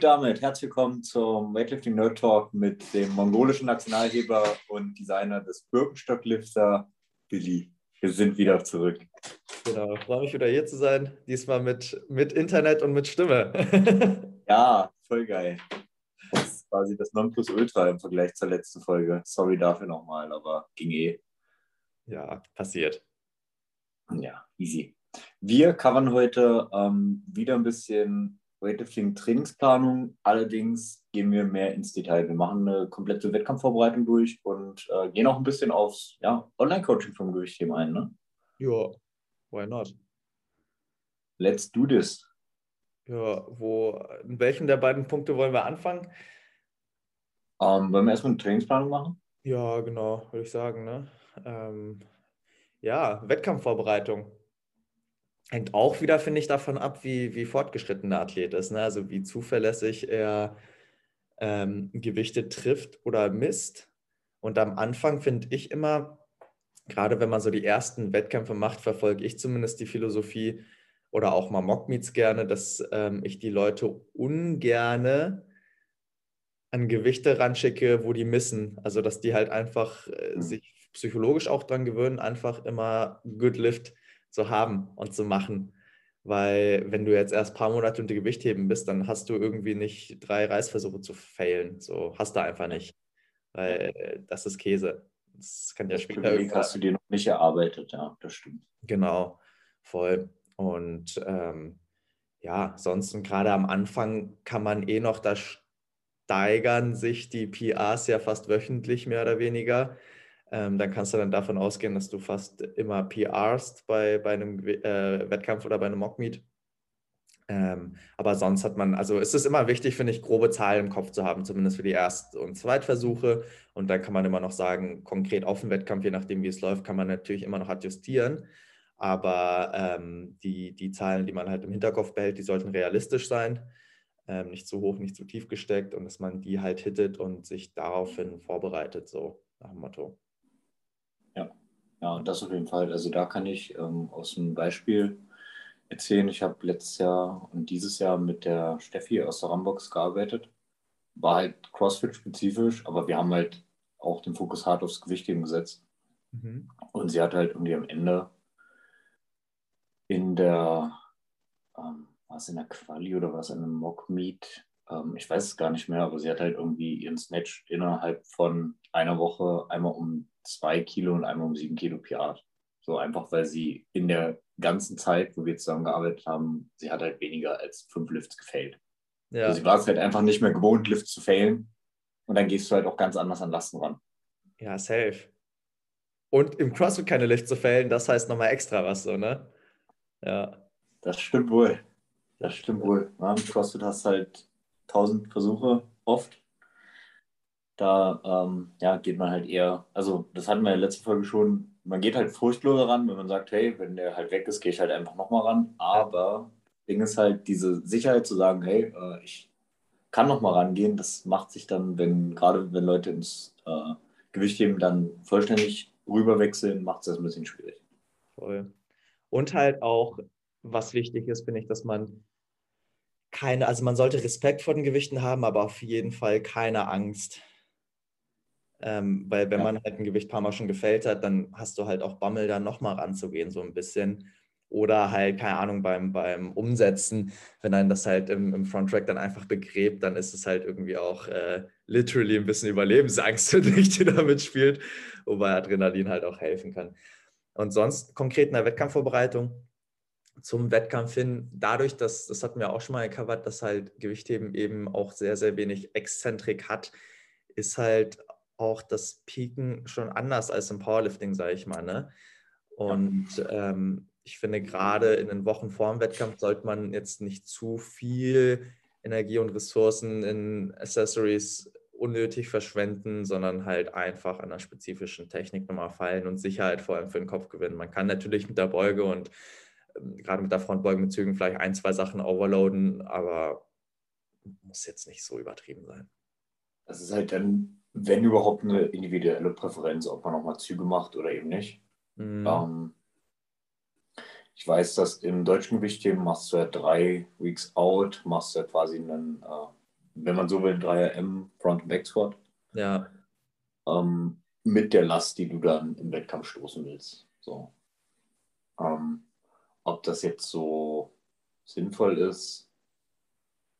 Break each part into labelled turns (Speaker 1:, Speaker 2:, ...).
Speaker 1: Und damit herzlich willkommen zum Weightlifting Nerd Talk mit dem mongolischen Nationalheber und Designer des Birkenstocklifter, Billy. Wir sind wieder zurück.
Speaker 2: Genau, freue mich wieder hier zu sein. Diesmal mit, mit Internet und mit Stimme.
Speaker 1: ja, voll geil. Das ist quasi das Nonplusultra im Vergleich zur letzten Folge. Sorry dafür nochmal, aber ging eh.
Speaker 2: Ja, passiert.
Speaker 1: Ja, easy. Wir covern heute ähm, wieder ein bisschen Weightlifting Trainingsplanung. Allerdings gehen wir mehr ins Detail. Wir machen eine komplette Wettkampfvorbereitung durch und äh, gehen auch ein bisschen aufs ja, Online-Coaching vom Gewichtheben ein. Ne?
Speaker 2: Ja, why not?
Speaker 1: Let's do this.
Speaker 2: Ja, wo, in welchem der beiden Punkte wollen wir anfangen?
Speaker 1: Ähm, wollen wir erstmal eine Trainingsplanung machen?
Speaker 2: Ja, genau, würde ich sagen. Ne? Ähm, ja, Wettkampfvorbereitung hängt auch wieder, finde ich, davon ab, wie, wie fortgeschritten der Athlet ist. Ne? Also wie zuverlässig er ähm, Gewichte trifft oder misst. Und am Anfang finde ich immer, gerade wenn man so die ersten Wettkämpfe macht, verfolge ich zumindest die Philosophie oder auch mal Mockmeets gerne, dass ähm, ich die Leute ungerne an Gewichte ranschicke, wo die missen. Also dass die halt einfach äh, mhm. sich psychologisch auch dran gewöhnen, einfach immer Good Lift zu haben und zu machen. Weil wenn du jetzt erst ein paar Monate unter Gewichtheben bist, dann hast du irgendwie nicht drei Reißversuche zu failen. So hast du einfach nicht. Weil das ist Käse. Das kann ja
Speaker 1: das später Privileg hast du dir noch nicht erarbeitet, ja, das stimmt.
Speaker 2: Genau, voll. Und ähm, ja, sonst und gerade am Anfang kann man eh noch, da steigern sich die PRs ja fast wöchentlich mehr oder weniger. Ähm, dann kannst du dann davon ausgehen, dass du fast immer PRst bei, bei einem äh, Wettkampf oder bei einem Mockmeet. Ähm, aber sonst hat man, also es ist immer wichtig, finde ich, grobe Zahlen im Kopf zu haben, zumindest für die Erst- und Zweitversuche. Und dann kann man immer noch sagen, konkret auf dem Wettkampf, je nachdem, wie es läuft, kann man natürlich immer noch adjustieren. Aber ähm, die, die Zahlen, die man halt im Hinterkopf behält, die sollten realistisch sein. Ähm, nicht zu hoch, nicht zu tief gesteckt und dass man die halt hittet und sich daraufhin vorbereitet, so nach dem Motto.
Speaker 1: Ja, das auf jeden Fall. Also da kann ich ähm, aus einem Beispiel erzählen. Ich habe letztes Jahr und dieses Jahr mit der Steffi aus der Rambox gearbeitet. War halt CrossFit-spezifisch, aber wir haben halt auch den Fokus hart aufs Gewichtheben gesetzt. Mhm. Und sie hat halt irgendwie am Ende in der, ähm, war es in der Quali oder war es in einem Mock-Meet? Ähm, ich weiß es gar nicht mehr, aber sie hat halt irgendwie ihren Snatch innerhalb von einer Woche einmal um zwei Kilo und einmal um sieben Kilo PR. So einfach, weil sie in der ganzen Zeit, wo wir zusammengearbeitet haben, sie hat halt weniger als fünf Lifts gefailt. Ja. Also sie war es halt einfach nicht mehr gewohnt, Lifts zu failen. Und dann gehst du halt auch ganz anders an Lasten ran.
Speaker 2: Ja, safe. Und im CrossFit keine Lifts zu fällen, das heißt nochmal extra was so, ne? Ja.
Speaker 1: Das stimmt wohl. Das stimmt wohl. Ja, Im CrossFit hast du halt tausend Versuche oft da ähm, ja, geht man halt eher, also das hatten wir in der letzten Folge schon, man geht halt furchtloser ran, wenn man sagt, hey, wenn der halt weg ist, gehe ich halt einfach nochmal ran. Aber Ding ist halt diese Sicherheit zu sagen, hey, äh, ich kann nochmal rangehen, das macht sich dann, wenn, gerade wenn Leute ins äh, Gewichtheben dann vollständig rüberwechseln, macht es das ein bisschen schwierig.
Speaker 2: Voll. Und halt auch, was wichtig ist, finde ich, dass man keine, also man sollte Respekt vor den Gewichten haben, aber auf jeden Fall keine Angst. Ähm, weil wenn ja. man halt ein Gewicht ein paar Mal schon gefällt hat, dann hast du halt auch Bammel, da nochmal ranzugehen, so ein bisschen. Oder halt, keine Ahnung, beim, beim Umsetzen, wenn dann das halt im, im Fronttrack dann einfach begräbt, dann ist es halt irgendwie auch äh, literally ein bisschen Überlebensangst, die da mitspielt, wobei Adrenalin halt auch helfen kann. Und sonst konkret in der Wettkampfvorbereitung zum Wettkampf hin, dadurch, dass, das hatten wir auch schon mal gecovert, dass halt Gewichtheben eben auch sehr, sehr wenig Exzentrik hat, ist halt auch das Pieken schon anders als im Powerlifting, sage ich mal. Ne? Und ähm, ich finde, gerade in den Wochen vor dem Wettkampf sollte man jetzt nicht zu viel Energie und Ressourcen in Accessories unnötig verschwenden, sondern halt einfach an einer spezifischen Technik nochmal fallen und Sicherheit vor allem für den Kopf gewinnen. Man kann natürlich mit der Beuge und ähm, gerade mit der Frontbeuge mit Zügen vielleicht ein, zwei Sachen overloaden, aber muss jetzt nicht so übertrieben sein.
Speaker 1: Das ist halt dann wenn überhaupt eine individuelle Präferenz, ob man nochmal Züge macht oder eben nicht. Mhm. Ähm, ich weiß, dass im deutschen Gewichtheben machst du ja drei Weeks out, machst du ja quasi einen äh, wenn man so will, 3RM Front- und Back-Squat.
Speaker 2: Ja.
Speaker 1: Ähm, mit der Last, die du dann im Wettkampf stoßen willst. So. Ähm, ob das jetzt so sinnvoll ist.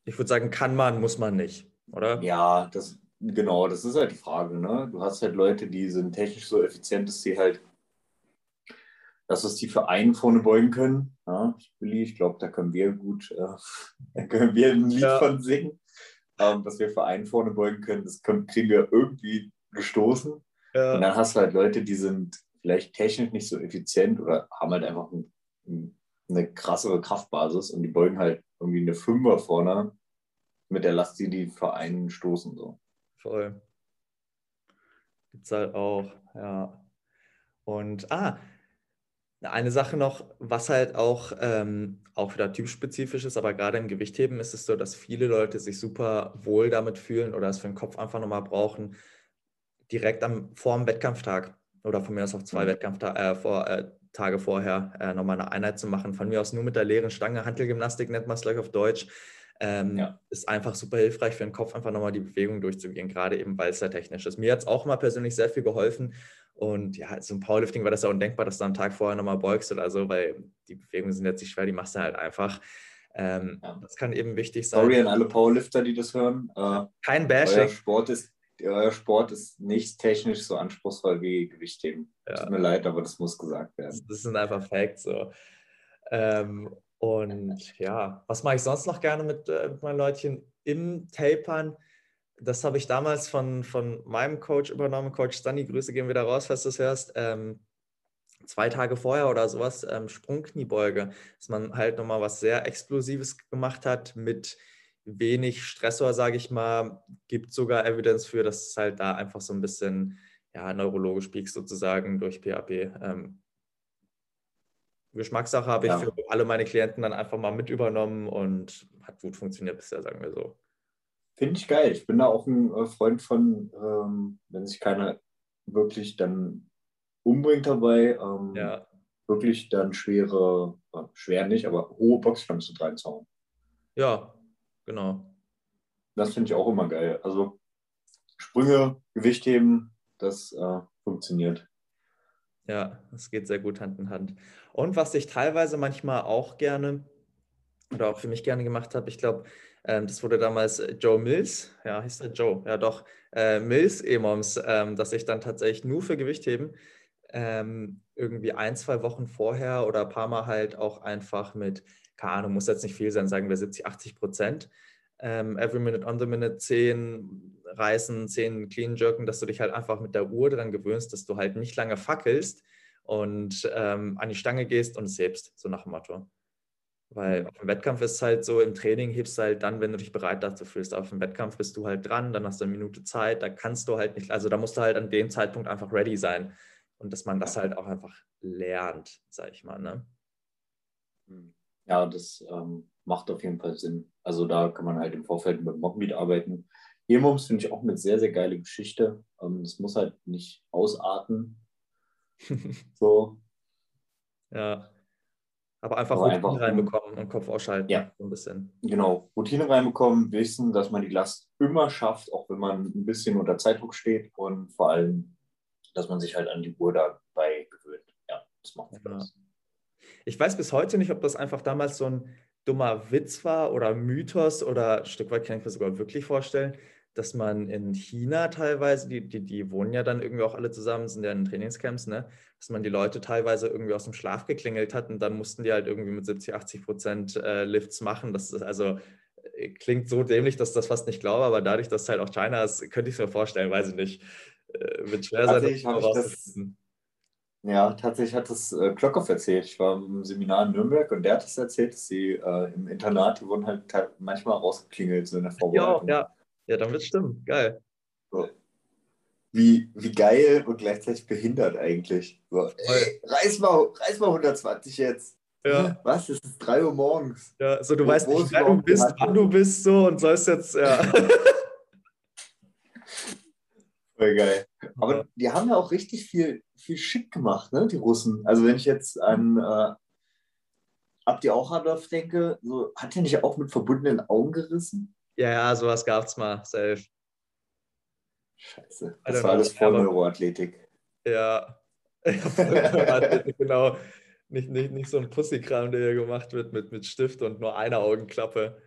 Speaker 2: Ich würde sagen, kann man, muss man nicht, oder?
Speaker 1: Ja, das, genau, das ist halt die Frage. Ne? Du hast halt Leute, die sind technisch so effizient, dass sie halt das, was die für einen vorne beugen können. Ja, Billy, ich glaube, da können wir gut, äh, da können wir ein Lied ja. von singen. Ähm, dass wir für einen vorne beugen können, das können, kriegen wir irgendwie gestoßen. Ja. Und dann hast du halt Leute, die sind vielleicht technisch nicht so effizient oder haben halt einfach ein, ein, eine krassere Kraftbasis und die beugen halt irgendwie eine Fünfer vorne mit der Last, die die für einen stoßen. So.
Speaker 2: Voll. Gibt es halt auch, ja. Und, ah, eine Sache noch, was halt auch, ähm, auch wieder typspezifisch ist, aber gerade im Gewichtheben ist es so, dass viele Leute sich super wohl damit fühlen oder es für den Kopf einfach nochmal brauchen, direkt am, vor dem Wettkampftag oder von mir aus auch zwei mhm. Wettkampftage äh, vor, äh, Tage vorher äh, nochmal eine Einheit zu machen. Von mir aus nur mit der leeren Stange, Handelgymnastik nennt man es gleich auf Deutsch. Ähm, ja. Ist einfach super hilfreich für den Kopf, einfach nochmal die Bewegung durchzugehen, gerade eben, weil es sehr technisch ist. Mir hat es auch mal persönlich sehr viel geholfen. Und ja, so ein Powerlifting war das ja undenkbar, dass du am Tag vorher nochmal beugst oder so, weil die Bewegungen sind jetzt nicht schwer, die machst du halt einfach. Ähm, ja. Das kann eben wichtig sein.
Speaker 1: Sorry an alle Powerlifter, die das hören.
Speaker 2: Äh, Kein Bashing.
Speaker 1: Euer Sport ist euer Sport ist nicht technisch so anspruchsvoll wie Gewichtheben. Ja. Tut mir leid, aber das muss gesagt werden.
Speaker 2: Das sind einfach Facts so. Ähm, und ja, was mache ich sonst noch gerne mit, äh, mit meinen Leutchen im Tapern? Das habe ich damals von, von meinem Coach übernommen, Coach Stanley. Grüße gehen wieder raus, falls du es hörst. Ähm, zwei Tage vorher oder sowas, ähm, Sprungkniebeuge, dass man halt nochmal was sehr Explosives gemacht hat mit wenig Stressor, sage ich mal, gibt sogar Evidence für, dass es halt da einfach so ein bisschen ja, neurologisch piekst sozusagen durch PAP. Ähm, Geschmackssache habe ich ja. für alle meine Klienten dann einfach mal mit übernommen und hat gut funktioniert bisher, sagen wir so.
Speaker 1: Finde ich geil. Ich bin da auch ein äh, Freund von, ähm, wenn sich keiner wirklich dann umbringt dabei, ähm, ja. wirklich dann schwere, äh, schwer nicht, aber hohe Boxjumps zu reinzauen.
Speaker 2: Ja, genau.
Speaker 1: Das finde ich auch immer geil. Also Sprünge, Gewichtheben, das äh, funktioniert.
Speaker 2: Ja, das geht sehr gut Hand in Hand. Und was ich teilweise manchmal auch gerne oder auch für mich gerne gemacht habe, ich glaube, ähm, das wurde damals äh, Joe Mills, ja, hieß der Joe, ja doch, äh, Mills EMOMs, ähm, dass ich dann tatsächlich nur für Gewichtheben ähm, irgendwie ein, zwei Wochen vorher oder ein paar Mal halt auch einfach mit keine Ahnung, muss jetzt nicht viel sein, sagen wir 70, 80 Prozent. Every Minute on the Minute 10 Reißen, 10 Clean Jerken, dass du dich halt einfach mit der Uhr daran gewöhnst, dass du halt nicht lange fackelst und ähm, an die Stange gehst und es hebst, so nach dem Motto. Weil mhm. auf dem Wettkampf ist es halt so, im Training hebst du halt dann, wenn du dich bereit dazu fühlst. Auf dem Wettkampf bist du halt dran, dann hast du eine Minute Zeit, da kannst du halt nicht, also da musst du halt an dem Zeitpunkt einfach ready sein. Und dass man das halt auch einfach lernt, sag ich mal. Ne?
Speaker 1: Mhm ja, das ähm, macht auf jeden Fall Sinn. Also da kann man halt im Vorfeld mit Mockmeat arbeiten. Hirmums finde ich auch eine sehr, sehr geile Geschichte. Ähm, das muss halt nicht ausarten. so.
Speaker 2: Ja. Aber einfach Aber Routine einfach, reinbekommen und Kopf ausschalten.
Speaker 1: Ja.
Speaker 2: So ein bisschen.
Speaker 1: Genau. Routine reinbekommen, wissen, dass man die Last immer schafft, auch wenn man ein bisschen unter Zeitdruck steht und vor allem, dass man sich halt an die Uhr dabei gewöhnt. Ja, das macht Spaß. Ja.
Speaker 2: Ich weiß bis heute nicht, ob das einfach damals so ein dummer Witz war oder Mythos oder ein Stück weit kann ich mir sogar wirklich vorstellen, dass man in China teilweise, die, die, die wohnen ja dann irgendwie auch alle zusammen, sind ja in Trainingscamps, ne? dass man die Leute teilweise irgendwie aus dem Schlaf geklingelt hat und dann mussten die halt irgendwie mit 70, 80 Prozent äh, Lifts machen. Das ist also äh, klingt so dämlich, dass ich das fast nicht glaube, aber dadurch, dass es halt auch China ist, könnte ich es mir vorstellen, weiß ich nicht. Äh, wird schwer sein,
Speaker 1: das rauszufinden. Ja, tatsächlich hat das äh, Klockhoff erzählt. Ich war im Seminar in Nürnberg und der hat es das erzählt, dass sie äh, im Internat, die wurden halt manchmal rausgeklingelt, so in der
Speaker 2: Vorbereitung. Ja, ja. Ja dann wird es stimmen. Geil.
Speaker 1: So. Wie, wie geil und gleichzeitig behindert eigentlich. So, ey, reiß mal, reiß mal 120 jetzt. Ja. Was? Es ist 3 Uhr morgens.
Speaker 2: Ja, so du wo, weißt nicht, wer du bist, wann du bist, so und sollst jetzt, ja.
Speaker 1: Voll geil. Aber die haben ja auch richtig viel, viel schick gemacht, ne, die Russen. Also wenn ich jetzt an äh, Abdi Auchadov denke, so, hat er nicht auch mit verbundenen Augen gerissen?
Speaker 2: Ja, ja, sowas gab es mal, safe.
Speaker 1: Scheiße. Das war alles vor Neuroathletik.
Speaker 2: Ja. genau. Nicht, nicht, nicht so ein Pussykram, der hier gemacht wird mit, mit Stift und nur einer Augenklappe.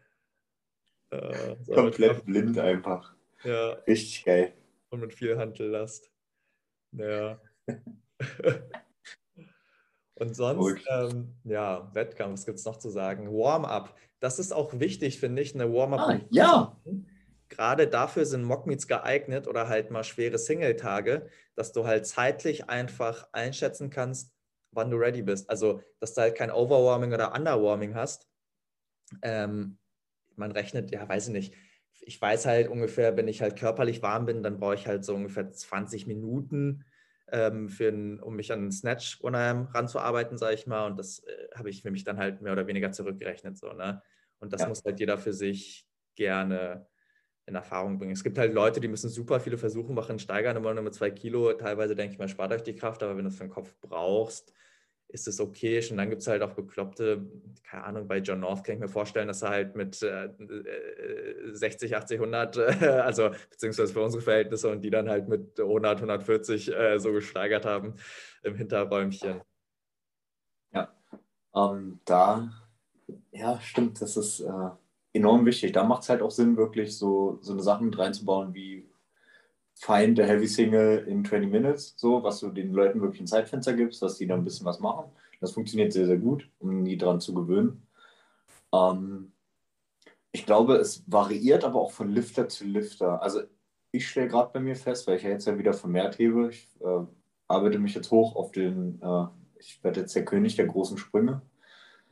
Speaker 1: Äh, Komplett blind einfach.
Speaker 2: Ja.
Speaker 1: Richtig geil.
Speaker 2: Und mit viel Handellast. Ja. Und sonst, ähm, ja, Wettkampf, was gibt es noch zu sagen? Warm-up. Das ist auch wichtig, finde ich, eine Warm-up.
Speaker 1: Ah, ja.
Speaker 2: Gerade dafür sind Mockmeets geeignet oder halt mal schwere Single-Tage, dass du halt zeitlich einfach einschätzen kannst, wann du ready bist. Also, dass du halt kein Overwarming oder Underwarming hast. Ähm, man rechnet, ja, weiß ich nicht. Ich weiß halt ungefähr, wenn ich halt körperlich warm bin, dann brauche ich halt so ungefähr 20 Minuten ähm, für ein, um mich an einen Snatch ranzuarbeiten, sage ich mal. Und das äh, habe ich für mich dann halt mehr oder weniger zurückgerechnet. So, ne? Und das ja. muss halt jeder für sich gerne in Erfahrung bringen. Es gibt halt Leute, die müssen super viele Versuche machen, steigern immer nur mit zwei Kilo. Teilweise denke ich mal, spart euch die Kraft, aber wenn du es für den Kopf brauchst, ist es okay. Und dann gibt es halt auch Bekloppte, keine Ahnung, bei John North kann ich mir vorstellen, dass er halt mit äh, 60, 80, 100, äh, also beziehungsweise für unsere Verhältnisse und die dann halt mit 100, 140 äh, so gesteigert haben im Hinterräumchen.
Speaker 1: Ja, ähm, da, ja, stimmt, das ist äh, enorm wichtig. Da macht es halt auch Sinn, wirklich so, so eine Sache mit reinzubauen wie Find a Heavy Single in 20 Minutes, so, was du den Leuten wirklich ein Zeitfenster gibst, dass die da ein bisschen was machen. Das funktioniert sehr, sehr gut, um nie dran zu gewöhnen. Ähm, ich glaube, es variiert aber auch von Lifter zu Lifter. Also ich stelle gerade bei mir fest, weil ich ja jetzt ja wieder vermehrt hebe, ich äh, arbeite mich jetzt hoch auf den, äh, ich werde jetzt der König der großen Sprünge.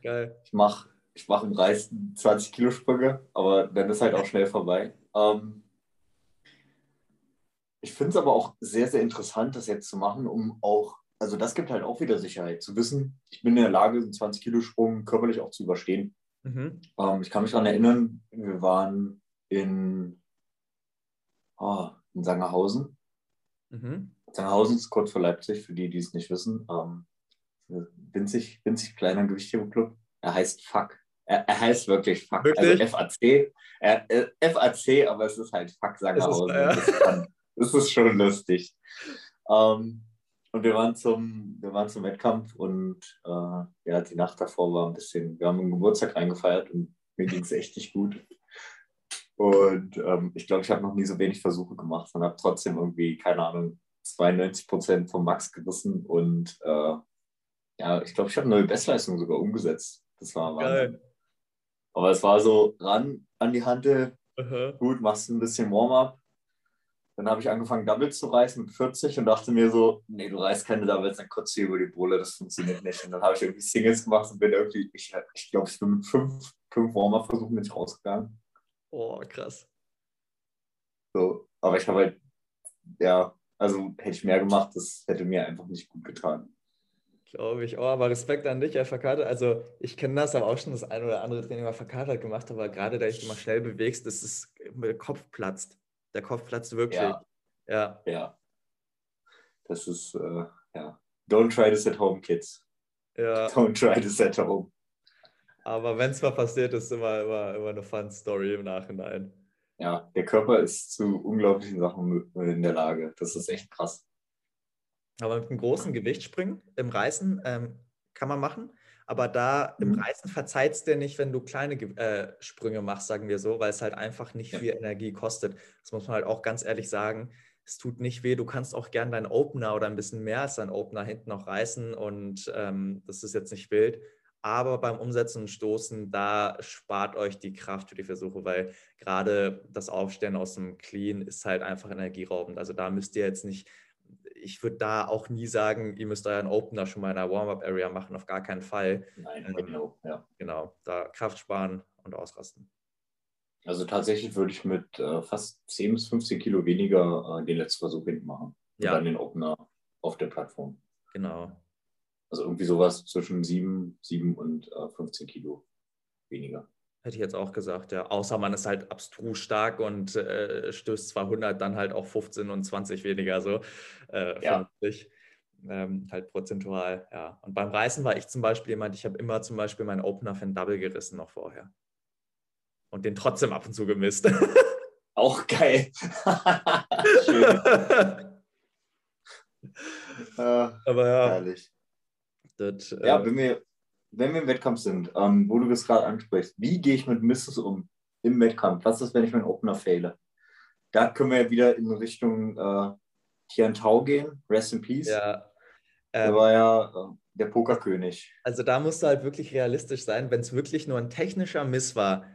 Speaker 2: Geil.
Speaker 1: Ich mache ich mach im Reis 20 Kilo Sprünge, aber dann ist halt auch schnell vorbei. Ähm, ich finde es aber auch sehr, sehr interessant, das jetzt zu machen, um auch, also das gibt halt auch wieder Sicherheit, zu wissen, ich bin in der Lage, einen 20-Kilo-Sprung körperlich auch zu überstehen. Mhm. Ähm, ich kann mich daran erinnern, wir waren in, oh, in Sangerhausen. Mhm. Sangerhausen ist kurz vor Leipzig, für die, die es nicht wissen. Ähm, winzig, winzig kleiner Gewichtheberclub. Er heißt Fuck. Er, er, heißt wirklich Fuck. Also wirklich? Also FAC. Er, äh, FAC, aber es ist halt Fuck Sangerhausen. Ist, äh, das ist schon lustig. Ähm, und wir waren zum, wir waren zum Wettkampf und äh, ja, die Nacht davor war ein bisschen, wir haben einen Geburtstag eingefeiert und mir ging es echt nicht gut. Und ähm, ich glaube, ich habe noch nie so wenig Versuche gemacht und habe trotzdem irgendwie, keine Ahnung, 92 Prozent vom Max gerissen und äh, ja, ich glaube, ich habe eine neue Bestleistung sogar umgesetzt. Das war Wahnsinn. Geil. Aber es war so ran an die Hand, gut, machst ein bisschen Warm-up dann habe ich angefangen, Doubles zu reißen mit 40 und dachte mir so, nee, du reißt keine Doubles, dann kotzt du über die Bohle, das funktioniert nicht. Und dann habe ich irgendwie Singles gemacht und bin irgendwie, ich, ich glaube, ich bin mit fünf, fünf Warm-Up-Versuchen nicht rausgegangen.
Speaker 2: Oh, krass.
Speaker 1: So, aber ich habe halt, ja, also hätte ich mehr gemacht, das hätte mir einfach nicht gut getan.
Speaker 2: Glaube ich. Oh, aber Respekt an dich, FAK. Also ich kenne das, aber auch schon das ein oder andere Training mal verkatert gemacht, aber gerade da ich immer schnell bewegst, dass es der Kopf platzt. Der Kopf platzt wirklich. Ja.
Speaker 1: Ja. ja. Das ist, äh, ja. Don't try this at home, kids.
Speaker 2: Ja.
Speaker 1: Don't try this at home.
Speaker 2: Aber wenn es mal passiert, ist immer, immer, immer eine fun Story im Nachhinein.
Speaker 1: Ja, der Körper ist zu unglaublichen Sachen in der Lage. Das ist echt krass.
Speaker 2: Aber mit einem großen Gewichtsspringen im Reißen ähm, kann man machen. Aber da mhm. im Reißen verzeiht es dir nicht, wenn du kleine äh, Sprünge machst, sagen wir so, weil es halt einfach nicht viel Energie kostet. Das muss man halt auch ganz ehrlich sagen. Es tut nicht weh. Du kannst auch gern deinen Opener oder ein bisschen mehr als deinen Opener hinten noch reißen und ähm, das ist jetzt nicht wild. Aber beim Umsetzen und Stoßen, da spart euch die Kraft für die Versuche, weil gerade das Aufstellen aus dem Clean ist halt einfach energieraubend. Also da müsst ihr jetzt nicht ich würde da auch nie sagen, ihr müsst euren Opener schon mal in der Warm-up-Area machen, auf gar keinen Fall.
Speaker 1: Nein, ähm, genau, ja.
Speaker 2: Genau, da Kraft sparen und ausrasten.
Speaker 1: Also tatsächlich würde ich mit äh, fast 10 bis 15 Kilo weniger äh, den letzten Versuch hinten machen. Und ja. dann den Opener auf der Plattform.
Speaker 2: Genau.
Speaker 1: Also irgendwie sowas zwischen 7, 7 und äh, 15 Kilo weniger.
Speaker 2: Hätte ich jetzt auch gesagt, ja. Außer man ist halt abstrus stark und äh, stößt 200, dann halt auch 15 und 20 weniger so. Äh, ja. Ähm, halt prozentual, ja. Und beim Reißen war ich zum Beispiel jemand, ich habe immer zum Beispiel meinen Opener für ein Double gerissen noch vorher. und den trotzdem ab und zu gemisst.
Speaker 1: Auch geil. Schön.
Speaker 2: äh, Aber ja.
Speaker 1: Herrlich.
Speaker 2: Das,
Speaker 1: Ja,
Speaker 2: äh,
Speaker 1: wenn wir, wenn wir im Wettkampf sind, ähm, wo du das gerade ansprichst, wie gehe ich mit Misses um im Wettkampf? Was ist, wenn ich meinen Opener fehle? Da können wir ja wieder in Richtung äh, Tian Tao gehen, Rest in Peace.
Speaker 2: ja.
Speaker 1: Der
Speaker 2: Ähm,
Speaker 1: war ja äh, der Pokerkönig.
Speaker 2: Also da musst du halt wirklich realistisch sein, wenn es wirklich nur ein technischer Miss war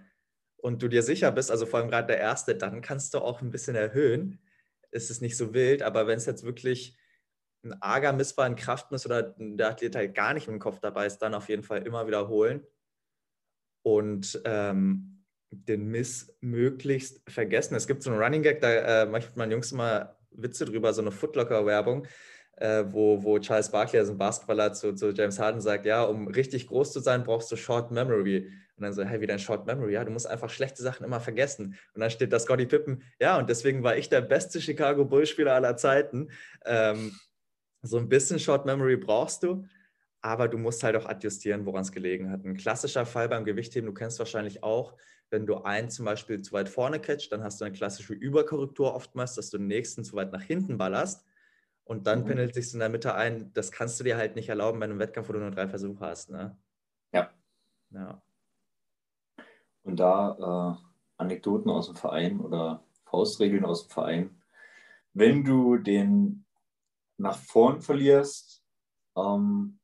Speaker 2: und du dir sicher bist, also vor allem gerade der erste, dann kannst du auch ein bisschen erhöhen. Es ist nicht so wild, aber wenn es jetzt wirklich ein arger Miss war, ein Kraftmiss oder der Athlet halt gar nicht dem Kopf dabei ist, dann auf jeden Fall immer wiederholen und ähm, den Miss möglichst vergessen. Es gibt so einen Running Gag, da äh, mache ich Jungs immer Witze drüber, so eine Footlocker-Werbung äh, wo, wo Charles Barkley, also ein Basketballer, zu, zu James Harden sagt, ja, um richtig groß zu sein, brauchst du Short Memory. Und dann so, hey, wie dein Short Memory? Ja, du musst einfach schlechte Sachen immer vergessen. Und dann steht da Scottie Pippen, ja, und deswegen war ich der beste Chicago Bulls-Spieler aller Zeiten. Ähm, so ein bisschen Short Memory brauchst du, aber du musst halt auch adjustieren, woran es gelegen hat. Ein klassischer Fall beim Gewichtheben, du kennst wahrscheinlich auch, wenn du einen zum Beispiel zu weit vorne catchst, dann hast du eine klassische Überkorrektur oftmals, dass du den nächsten zu weit nach hinten ballerst. Und dann
Speaker 1: Mhm.
Speaker 2: pendelt sich in der Mitte ein. Das kannst du dir halt nicht erlauben bei einem Wettkampf, wo du nur drei Versuche hast. Ne?
Speaker 1: Ja.
Speaker 2: Ja.
Speaker 1: Und da äh, Anekdoten aus dem Verein oder Faustregeln aus dem Verein. Wenn du den nach vorn verlierst, ähm,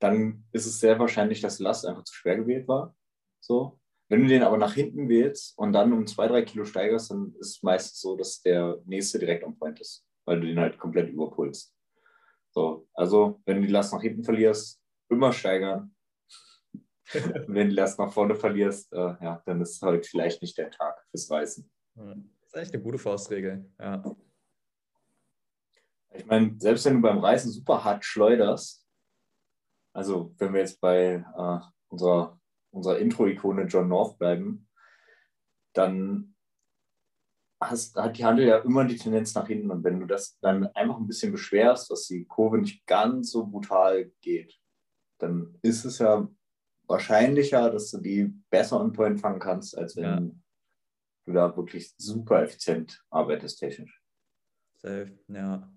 Speaker 1: dann ist es sehr wahrscheinlich, dass die Last einfach zu schwer gewählt war. So. Wenn du den aber nach hinten wählst und dann um zwei, drei Kilo steigerst, dann ist es meistens so, dass der nächste direkt am Point ist, weil du den halt komplett überpulst. So, also wenn du die Last nach hinten verlierst, immer steigern. Wenn du die Last nach vorne verlierst, äh, ja, dann ist heute vielleicht nicht der Tag fürs Reißen.
Speaker 2: Das ist eigentlich eine gute Faustregel. Ja.
Speaker 1: Ich meine, selbst wenn du beim Reißen super hart schleuderst, also wenn wir jetzt bei äh, unserer, unserer Intro-Ikone John North bleiben, dann hast, hat die Handel ja immer die Tendenz nach hinten. Und wenn du das dann einfach ein bisschen beschwerst, dass die Kurve nicht ganz so brutal geht, dann ist es ja wahrscheinlicher, dass du die besser on point fangen kannst, als wenn
Speaker 2: Ja.
Speaker 1: du da wirklich super effizient arbeitest technisch.
Speaker 2: Safe, ja.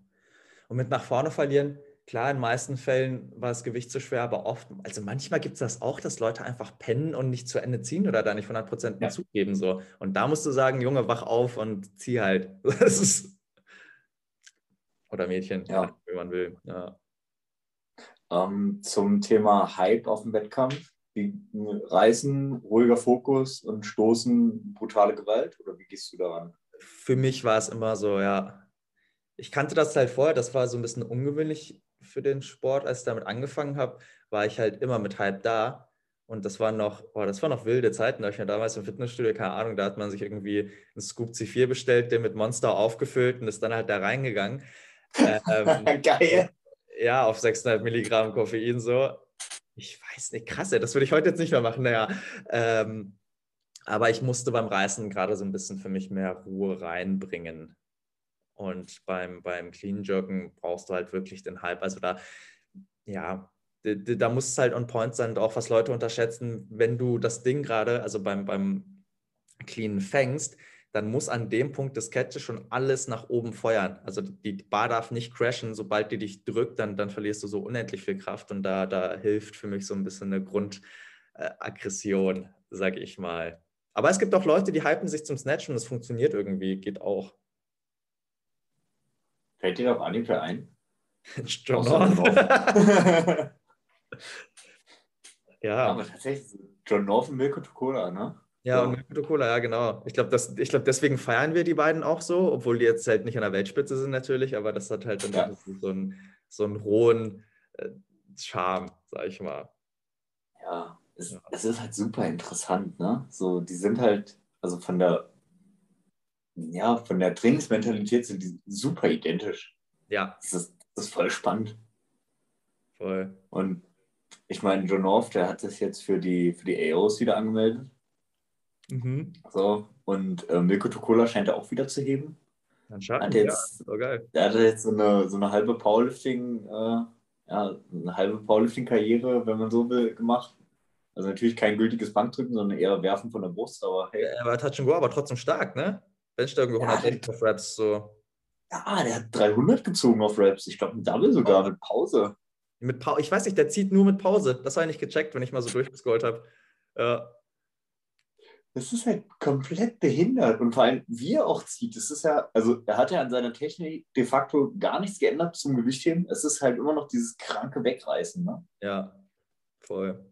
Speaker 2: Und mit nach vorne verlieren, klar, in den meisten Fällen war das Gewicht zu schwer, aber oft, also manchmal gibt es das auch, dass Leute einfach pennen und nicht zu Ende ziehen oder da nicht 100% einen
Speaker 1: Ja.
Speaker 2: Zug geben. So. Und da musst du sagen, Junge, wach auf und zieh halt. Das ist oder Mädchen,
Speaker 1: Ja.
Speaker 2: wie man will. Ja.
Speaker 1: Ähm, zum Thema Hype auf dem Wettkampf. Wie, Reißen, ruhiger Fokus und Stoßen, brutale Gewalt? Oder wie gehst du daran?
Speaker 2: Für mich war es immer so, ja. Ich kannte das halt vorher, das war so ein bisschen ungewöhnlich für den Sport, als ich damit angefangen habe, war ich halt immer mit Hype da. Und das waren noch, boah, das waren noch wilde Zeiten. Da habe ich ja damals im Fitnessstudio, keine Ahnung, da hat man sich irgendwie einen Scoop C4 bestellt, den mit Monster aufgefüllt und ist dann halt da reingegangen. Ähm,
Speaker 1: Geil.
Speaker 2: ja, auf 600 Milligramm Koffein so. Ich weiß nicht, krass, ey, das würde ich heute jetzt nicht mehr machen, naja. Ähm, aber ich musste beim Reißen gerade so ein bisschen für mich mehr Ruhe reinbringen. Und beim, beim Clean Jerken brauchst du halt wirklich den Hype. Also da, ja, da, muss es halt on point sein und auch was Leute unterschätzen, wenn du das Ding gerade, also beim, beim Clean fängst, dann muss an dem Punkt des Catches schon alles nach oben feuern. Also die Bar darf nicht crashen. Sobald die dich drückt, dann, dann verlierst du so unendlich viel Kraft. Und da, da hilft für mich so ein bisschen eine Grundaggression, sage ich mal. Aber es gibt auch Leute, die hypen sich zum Snatch und es funktioniert irgendwie, geht auch.
Speaker 1: Fällt dir auf Anhieb ein?
Speaker 2: John North. Ja,
Speaker 1: Aber tatsächlich, John North und Milko Tukola, ne?
Speaker 2: ja,
Speaker 1: Ja.
Speaker 2: und Mirko Cola, ja, genau. Ich glaube, glaub, deswegen feiern wir die beiden auch so, obwohl die jetzt halt nicht an der Weltspitze sind natürlich, aber das hat halt dann
Speaker 1: Ja.
Speaker 2: so, einen, so einen hohen äh, Charme, sag ich mal.
Speaker 1: Ja, es,
Speaker 2: Ja.
Speaker 1: es ist halt super interessant, ne? So, die sind halt, also von der, ja, von der Trainingsmentalität sind die super identisch.
Speaker 2: Ja,
Speaker 1: Das ist, das ist voll spannend.
Speaker 2: voll.
Speaker 1: Und ich meine, John North, der hat sich jetzt für die, für die AOs wieder angemeldet.
Speaker 2: Mhm.
Speaker 1: So, und äh, Milko Tukola scheint er auch wieder zu heben.
Speaker 2: Anscheinend,
Speaker 1: Hat
Speaker 2: ja,
Speaker 1: jetzt,
Speaker 2: so geil.
Speaker 1: der hatte jetzt so eine, so eine halbe Powerlifting, äh, ja, eine halbe Powerlifting-Karriere, wenn man so will, gemacht. Also natürlich kein gültiges Bankdrücken, sondern eher Werfen von der Brust, aber hey.
Speaker 2: Er war Touch and Go, aber trotzdem stark, ne? Bench da irgendwie
Speaker 1: Ja,
Speaker 2: 160 auf Reps, so.
Speaker 1: Ja, der hat 300 gezogen auf Raps. Ich glaube, ein Double sogar mit Pause.
Speaker 2: Mit Pause, ich weiß nicht, der zieht nur mit Pause. Das habe ich nicht gecheckt, wenn ich mal so durchgescrollt habe. Ja.
Speaker 1: Das ist halt komplett behindert. Und vor allem, wie er auch zieht, das ist ja, also er hat ja an seiner Technik de facto gar nichts geändert zum Gewichtheben. Es ist halt immer noch dieses kranke Wegreißen. Ne?
Speaker 2: ja, voll.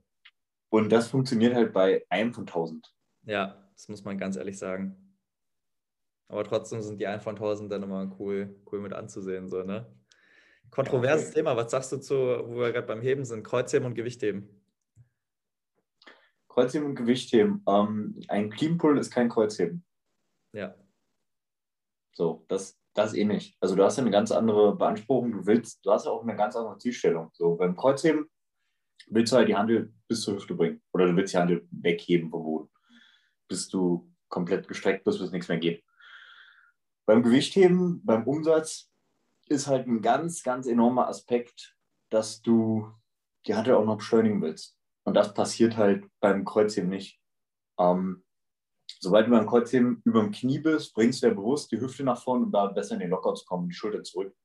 Speaker 1: Und das funktioniert halt bei einem von 1000.
Speaker 2: Ja, das muss man ganz ehrlich sagen. Aber trotzdem sind die 1 von 1000 dann immer cool, cool mit anzusehen. So, ne? Kontroverses
Speaker 1: Ja.
Speaker 2: Thema. Was sagst du zu, wo wir gerade beim Heben sind? Kreuzheben und Gewichtheben.
Speaker 1: Kreuzheben und Gewichtheben. Ähm, ein Clean Pull ist kein Kreuzheben.
Speaker 2: Ja,
Speaker 1: So, das, das eh nicht. Also du hast ja eine ganz andere Beanspruchung. Du willst, du hast ja auch eine ganz andere Zielstellung. So beim Kreuzheben willst du halt die Handel bis zur Hüfte bringen. Oder du willst die Handel wegheben vom Boden. Bis du komplett gestreckt bist, bis nichts mehr geht. Beim Gewichtheben, beim Umsatz ist halt ein ganz, ganz enormer Aspekt, dass du die Handel auch noch beschleunigen willst. Und das passiert halt beim Kreuzheben nicht. Ähm, sobald du beim Kreuzheben über dem Knie bist, bringst du ja bewusst die Hüfte nach vorne, um da besser in den Lockout zu kommen, die Schulter zurück.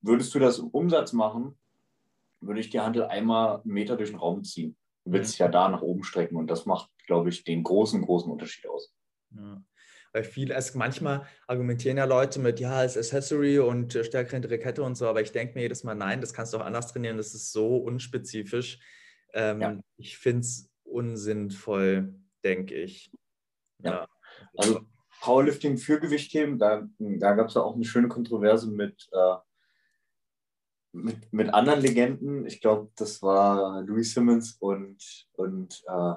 Speaker 1: Würdest du das im Umsatz machen, würde ich die Handel einmal einen Meter durch den Raum ziehen. Du willst dich ja da nach oben strecken und das macht, glaube ich, den großen, großen Unterschied aus.
Speaker 2: Ja. Weil viele, es, manchmal argumentieren ja Leute mit, ja, als Accessory und äh, stärkere hintere Kette und so, aber ich denke mir jedes Mal, nein, das kannst du auch anders trainieren, das ist so unspezifisch. Ähm,
Speaker 1: Ja.
Speaker 2: Ich finde es unsinnvoll, denke ich.
Speaker 1: Ja. Also Powerlifting für Gewichtheben, da, da gab es ja auch eine schöne Kontroverse mit, äh, mit, mit anderen Legenden. Ich glaube, das war Louis Simmons und, und, äh,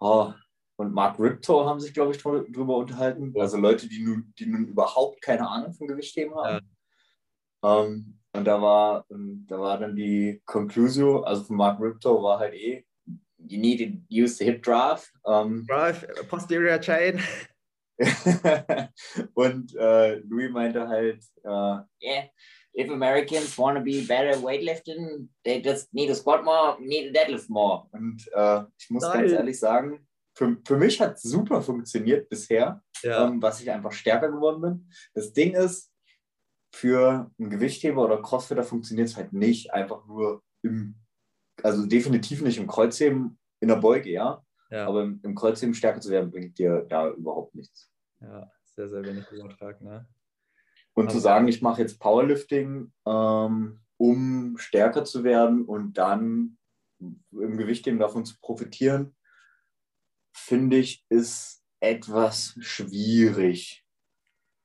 Speaker 1: oh, und Mark Riptor haben sich, glaube ich, drüber unterhalten.
Speaker 2: Ja.
Speaker 1: Also Leute, die nun, die nun überhaupt keine Ahnung von Gewichtheben haben. Ähm, und da war, und da war dann die Conclusio, also von Mark Riptor war halt eh, you need to use the hip draft. Ähm,
Speaker 2: Drive, Posterior Chain.
Speaker 1: und äh, Louis meinte halt, äh,
Speaker 3: Yeah, if Americans want to be better weightlifting, they just need to squat more, need to deadlift more.
Speaker 1: und äh, ich muss
Speaker 2: Nein.
Speaker 1: ganz ehrlich sagen, für, für mich hat es super funktioniert bisher,
Speaker 2: Ja,
Speaker 1: ähm, was ich einfach stärker geworden bin. Das Ding ist, für einen Gewichtheber oder Crossfitter funktioniert es halt nicht einfach nur im, also definitiv nicht im Kreuzheben, in der Beuge, ja,
Speaker 2: ja,
Speaker 1: aber im, im Kreuzheben stärker zu werden, bringt dir da überhaupt nichts.
Speaker 2: ja, sehr, sehr wenig Übertrag, ne?
Speaker 1: Und zu
Speaker 2: Aber-
Speaker 1: sagen, ich mache jetzt Powerlifting, ähm, um stärker zu werden und dann im Gewichtheben davon zu profitieren, finde ich, ist etwas schwierig.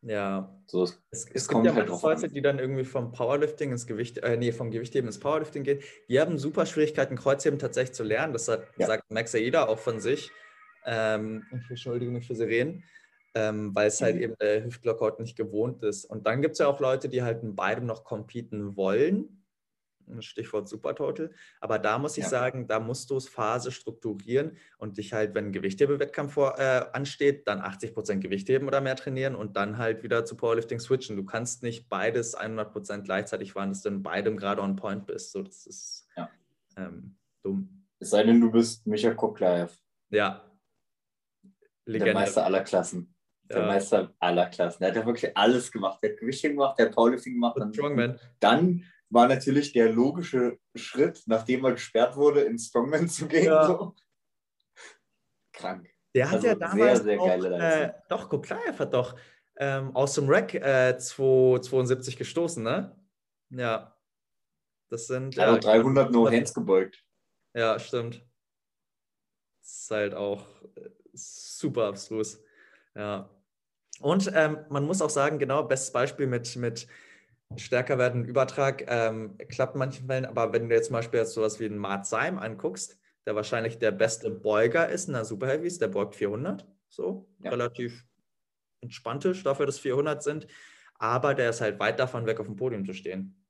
Speaker 2: Ja,
Speaker 1: So, es,
Speaker 2: Es, es, gibt
Speaker 1: kommt
Speaker 2: ja
Speaker 1: halt drauf an.
Speaker 2: Leute, die dann irgendwie vom Powerlifting ins Gewicht, äh, nee, vom Gewichtheben ins Powerlifting gehen. Die haben super Schwierigkeiten, Kreuzheben tatsächlich zu lernen. Das sagt,
Speaker 1: Ja.
Speaker 2: sagt Max Aida auch von sich. Ähm, ich entschuldige mich für Sirenen, ähm, weil es halt
Speaker 1: Mhm.
Speaker 2: eben der Hüftlockout nicht gewohnt ist. Und dann gibt es ja auch Leute, die halt in beidem noch competen wollen. Stichwort Supertotal. Aber da muss ich
Speaker 1: Ja.
Speaker 2: sagen, da musst du es Phase strukturieren und dich halt, wenn Gewichthebewettkampf vor, äh, ansteht, dann 80% Gewichtheben oder mehr trainieren und dann halt wieder zu Powerlifting switchen. Du kannst nicht beides 100% gleichzeitig fahren, dass du in beidem gerade on point bist. So, das ist
Speaker 1: Ja.
Speaker 2: ähm, dumm.
Speaker 1: es sei denn, du bist Micha Koklaev,
Speaker 2: Ja.
Speaker 1: der Meister aller Klassen. Der
Speaker 2: Ja.
Speaker 1: Meister aller Klassen. Der hat ja wirklich alles gemacht. Der hat Gewichtheben gemacht, der hat Powerlifting gemacht.
Speaker 2: Und
Speaker 1: Dann,
Speaker 2: Strongman.
Speaker 1: dann war natürlich der logische Schritt, nachdem er gesperrt wurde, ins Strongman zu gehen.
Speaker 2: Ja.
Speaker 1: So. Krank.
Speaker 2: Der hat
Speaker 1: Also
Speaker 2: ja
Speaker 1: sehr,
Speaker 2: damals
Speaker 1: sehr
Speaker 2: auch,
Speaker 1: geile Leistung.
Speaker 2: äh, doch, Koklaev hat doch ähm, aus dem Rack äh, 272 gestoßen, ne? Ja. Das sind
Speaker 1: Er hat
Speaker 2: ja,
Speaker 1: 300 No Hands gebeugt.
Speaker 2: Ja, stimmt. Das ist halt auch äh, super abstrus. Ja. Und ähm, man muss auch sagen, genau, bestes Beispiel mit, mit stärker werden Übertrag ähm, klappt in manchen Fällen, aber wenn du jetzt zum Beispiel jetzt sowas wie einen Mart Seim anguckst, der wahrscheinlich der beste Beuger ist in der Super Heavies, der beugt 400, so
Speaker 1: Ja.
Speaker 2: relativ entspanntisch dafür, dass 400 sind, aber der ist halt weit davon weg, auf dem Podium zu stehen.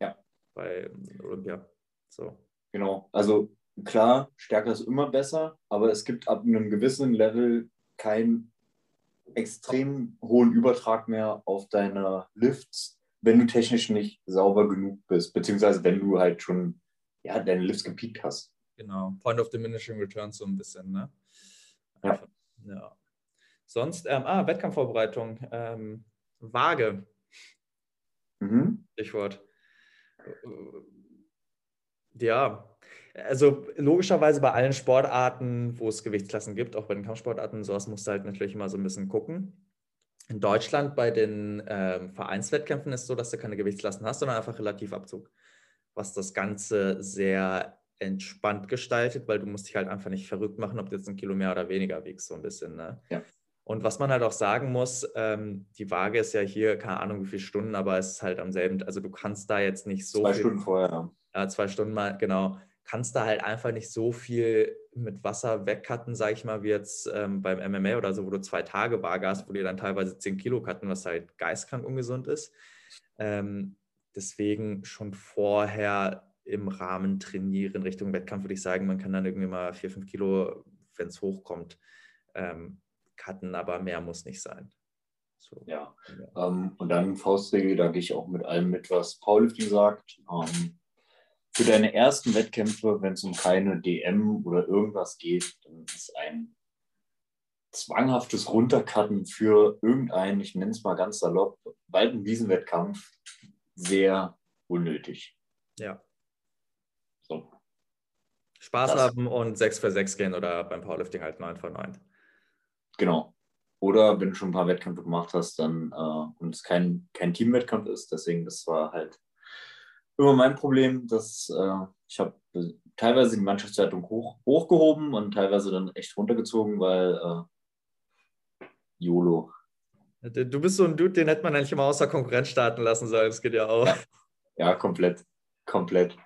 Speaker 1: Ja.
Speaker 2: Bei Olympia. So.
Speaker 1: Genau. Also klar, stärker ist immer besser, aber es gibt ab einem gewissen Level keinen extrem hohen Übertrag mehr auf deine Lifts, wenn du technisch nicht sauber genug bist, beziehungsweise wenn du halt schon ja, deine Lifts gepiekt hast.
Speaker 2: Genau, Point of Diminishing Returns so ein bisschen, ne?
Speaker 1: Ja.
Speaker 2: ja. Sonst, ähm, ah, Wettkampfvorbereitung, ähm, Waage.
Speaker 1: Mhm.
Speaker 2: Stichwort. Ja, also logischerweise bei allen Sportarten, wo es Gewichtsklassen gibt, auch bei den Kampfsportarten, sowas musst du halt natürlich immer so ein bisschen gucken. In Deutschland bei den ähm, Vereinswettkämpfen ist es so, dass du keine Gewichtsklassen hast, sondern einfach Relativabzug, was das Ganze sehr entspannt gestaltet, weil du musst dich halt einfach nicht verrückt machen, ob du jetzt ein Kilo mehr oder weniger wiegst, so ein bisschen. Ne?
Speaker 1: Ja.
Speaker 2: Und was man halt auch sagen muss, ähm, die Waage ist ja hier, keine Ahnung wie viele Stunden, aber es ist halt am selben, also du kannst da jetzt nicht so
Speaker 1: Zwei
Speaker 2: viel,
Speaker 1: Stunden vorher.
Speaker 2: ja, zwei Stunden mal, genau, kannst da halt einfach nicht so viel mit Wasser wegcutten, sag ich mal, wie jetzt ähm, beim MMA oder so, wo du zwei Tage hast, wo die dann teilweise 10 Kilo cutten, was halt geistkrank ungesund ist. Ähm, deswegen schon vorher im Rahmen trainieren Richtung Wettkampf, würde ich sagen, man kann dann irgendwie mal 4, 5 Kilo, wenn es hochkommt, ähm, cutten, aber mehr muss nicht sein. So.
Speaker 1: Ja. Ähm, und dann Faustregel, da gehe ich auch mit allem mit, was Powerlifting sagt. Ähm, für deine ersten Wettkämpfe, wenn es um keine DM oder irgendwas geht, dann ist ein zwanghaftes Runtercutten für irgendeinen, ich nenne es mal ganz salopp, Wald- und Wiesenwettkampf sehr unnötig.
Speaker 2: Ja.
Speaker 1: So.
Speaker 2: Spaß
Speaker 1: Das-
Speaker 2: haben und 6 für 6 gehen oder beim Powerlifting halt 9 für 9.
Speaker 1: Genau. Oder wenn du schon ein paar Wettkämpfe gemacht hast, dann äh, und es kein, kein Teamwettkampf ist, deswegen, das war halt immer mein Problem, dass äh, ich habe teilweise die Mannschaftswertung hoch, hochgehoben und teilweise dann echt runtergezogen, weil äh, YOLO.
Speaker 2: Du bist so ein Dude, den hätte man eigentlich immer außer Konkurrenz starten lassen sollen. Das geht ja auch.
Speaker 1: Ja. Komplett. Komplett.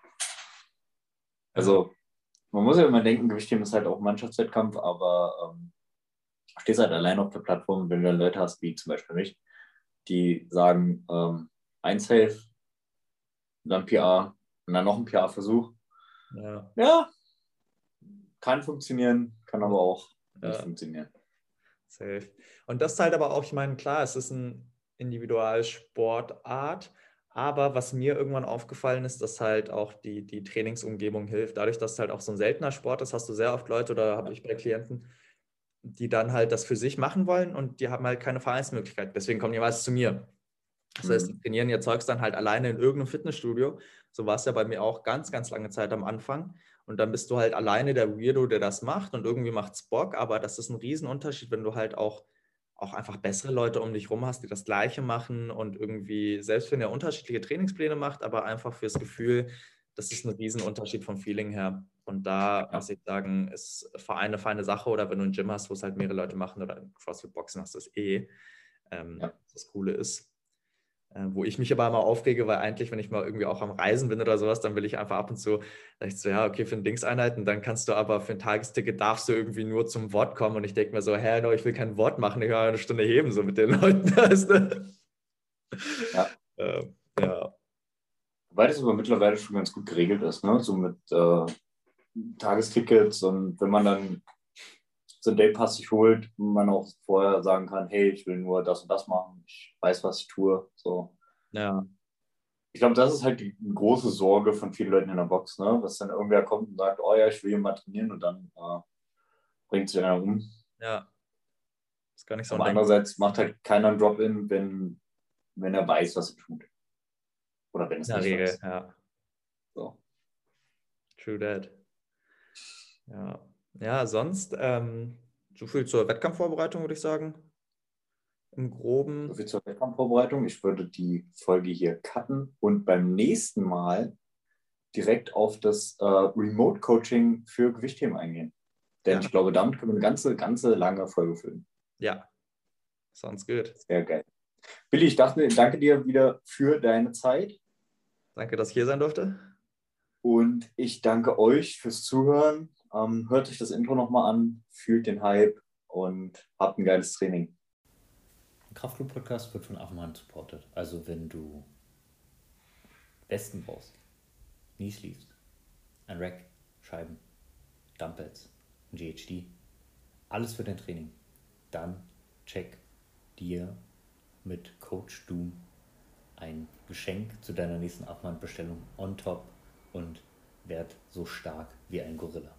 Speaker 1: Also, man muss ja immer denken, Gewichtheben ist halt auch Mannschaftswettkampf, aber ähm, stehst halt allein auf der Plattform, wenn du dann Leute hast, wie zum Beispiel mich, die sagen, ähm, ein Safe, dann PA und dann noch ein PA-Versuch.
Speaker 2: Ja.
Speaker 1: Ja, kann funktionieren, kann aber auch nicht
Speaker 2: Ja.
Speaker 1: funktionieren.
Speaker 2: Safe. Und das ist halt aber auch, ich meine, klar, es ist ein Individualsportart, aber was mir irgendwann aufgefallen ist, dass halt auch die, die Trainingsumgebung hilft. Dadurch, dass es halt auch so ein seltener Sport ist, hast du sehr oft Leute oder habe ich bei Klienten, die dann halt das für sich machen wollen und die haben halt keine Vereinsmöglichkeit. Deswegen kommen die meist zu mir. Das heißt, die
Speaker 1: Mhm.
Speaker 2: trainieren ihr Zeugs dann halt alleine in irgendeinem Fitnessstudio. So war es ja bei mir auch ganz, ganz lange Zeit am Anfang. Und dann bist du halt alleine der Weirdo, der das macht und irgendwie macht es Bock. Aber das ist ein Riesenunterschied, wenn du halt auch, auch einfach bessere Leute um dich rum hast, die das Gleiche machen und irgendwie, selbst wenn ihr unterschiedliche Trainingspläne macht, aber einfach fürs Gefühl, das ist ein Riesenunterschied vom Feeling her. Und da muss ich sagen, ist Verein eine feine Sache. Oder wenn du ein Gym hast, wo es halt mehrere Leute machen oder ein CrossFit-Boxen hast, das eh ähm,
Speaker 1: Ja.
Speaker 2: das Coole ist. Äh, wo ich mich aber immer aufrege, weil eigentlich, wenn ich mal irgendwie auch am Reisen bin oder sowas, dann will ich einfach ab und zu, sag ich so, ja, okay, für ein Dingseinheiten, dann kannst du aber für ein Tagesticket darfst du irgendwie nur zum Wort kommen und ich denke mir so, hä, no, ich will kein Wort machen, ich will eine Stunde heben, so mit den Leuten. Weißt du?
Speaker 1: Ja.
Speaker 2: Ähm, ja.
Speaker 1: Wobei das aber mittlerweile schon ganz gut geregelt ist, ne? So mit äh, Tagestickets und wenn man dann so einen Daypass sich holt, man auch vorher sagen kann, hey, ich will nur das und das machen, ich weiß, was ich tue. So.
Speaker 2: Ja,
Speaker 1: Ich glaube, das ist halt die große Sorge von vielen Leuten in der Box, ne? Dass dann irgendwer kommt und sagt, oh ja, ich will hier mal trainieren und dann äh, bringt sich einer um.
Speaker 2: ja. Ist gar nicht so
Speaker 1: Aber andererseits macht halt keiner einen Drop-In, wenn, wenn er weiß, was er tut. Oder wenn es
Speaker 2: In
Speaker 1: nicht
Speaker 2: Regel,
Speaker 1: weiß.
Speaker 2: ja.
Speaker 1: So.
Speaker 2: True that. Ja, ja sonst ähm, so viel zur Wettkampfvorbereitung, würde ich sagen. Im Groben.
Speaker 1: So viel zur Wettkampfvorbereitung. Ich würde die Folge hier cutten und beim nächsten Mal direkt auf das äh, Remote-Coaching für Gewichtheben eingehen. Denn
Speaker 2: Ja.
Speaker 1: ich glaube, damit können wir eine ganze, ganze lange Folge füllen.
Speaker 2: Ja, sounds good.
Speaker 1: Sehr geil. Billy, ich dachte, danke dir wieder für deine Zeit
Speaker 2: Danke, dass ich hier sein durfte.
Speaker 1: und ich danke euch fürs Zuhören. Ähm, hört euch das Intro nochmal an, fühlt den Hype und habt ein geiles Training.
Speaker 4: Der Kraftclub-Podcast wird von Affenhand supported. Also wenn du Westen brauchst, Knee Sleeves, ein Rack, Scheiben, Dumbbells, ein GHD, alles für dein Training, dann check dir mit Coach Doom ein Geschenk zu deiner nächsten Affenhand-Bestellung on top und
Speaker 1: werd so stark wie ein Gorilla.